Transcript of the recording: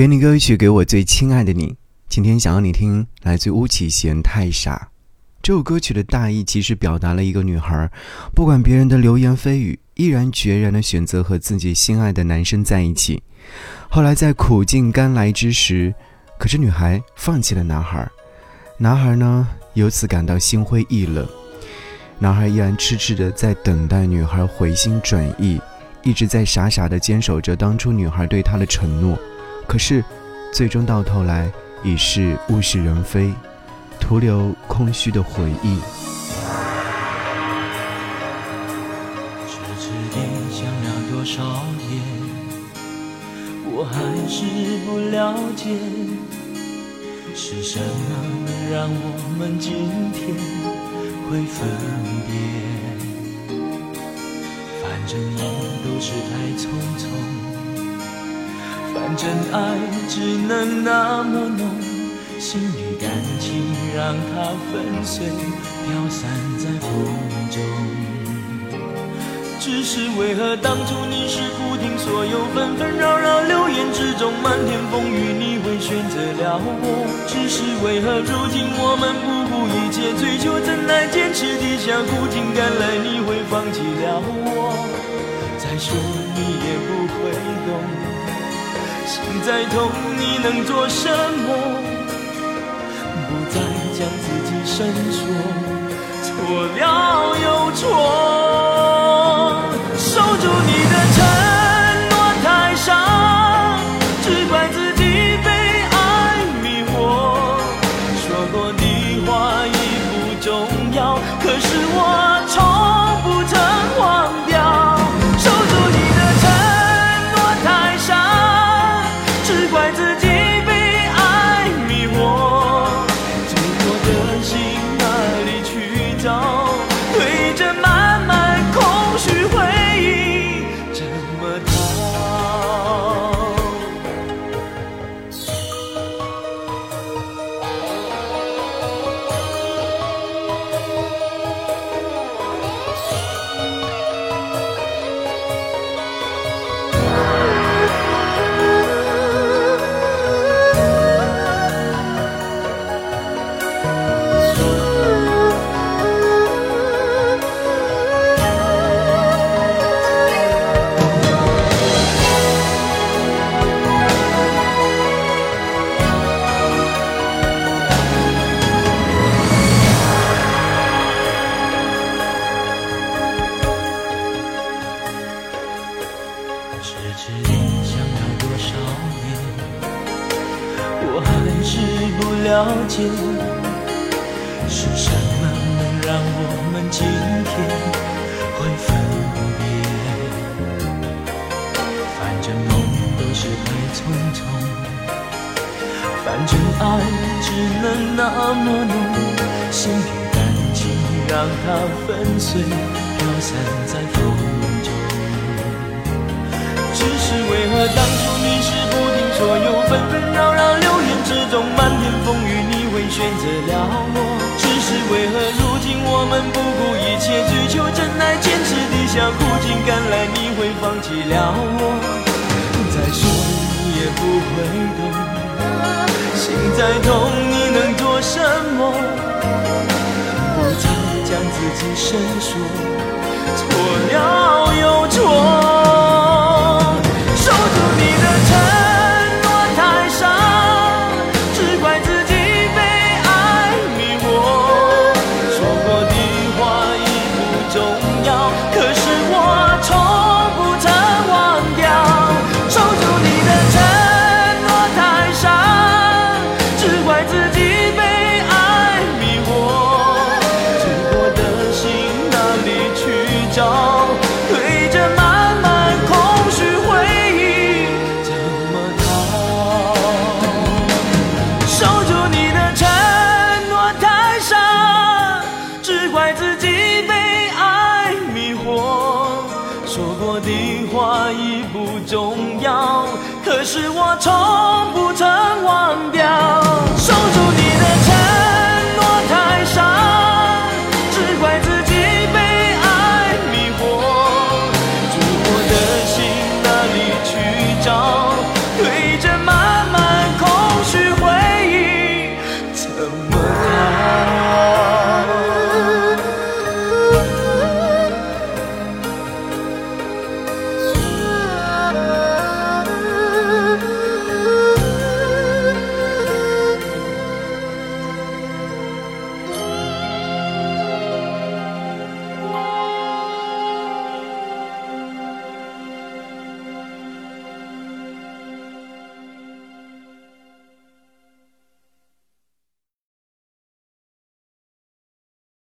给你歌曲，给我最亲爱的你。今天想要你听，来自巫启贤《太傻》。这首歌曲的大意其实表达了一个女孩，不管别人的流言蜚语，毅然决然的选择和自己心爱的男生在一起。后来在苦尽甘来之时，可是女孩放弃了男孩，男孩呢由此感到心灰意冷。男孩依然痴痴的在等待女孩回心转意，一直在傻傻的坚守着当初女孩对他的承诺。可是，最终到头来已是物是人非，徒留空虚的回忆。痴痴地想了多少年，我还是不了解，是什么能让我们今天会分别？反正也都是太匆匆。真爱只能那么浓，心里感情让它粉碎，飘散在风中。只是为何当初你是不听所有纷纷扰扰流言之中漫天风雨，你会选择了我？只是为何如今我们不顾一切追求，怎奈坚持地下苦尽甘来，你会放弃了我？再说你也不会懂。心再痛，你能做什么？不再将自己深锁，错了又错，是不了解，是什么能让我们今天会分别？反正梦都是太匆匆，反正爱只能那么浓，心里感情让它粉碎，飘散在风中。只是为何当初你是不听所有纷纷选择了我？只是为何如今我们不顾一切追求真爱，坚持地下苦尽甘来，你会放弃了我？再说你也不会懂，心再痛你能做什么？不再将自己伸缩，错了又错。找？对着满满空虚回忆，怎么逃？守住你的承诺太傻，只怪自己被爱迷惑。说过的话已不重要，可是我从不。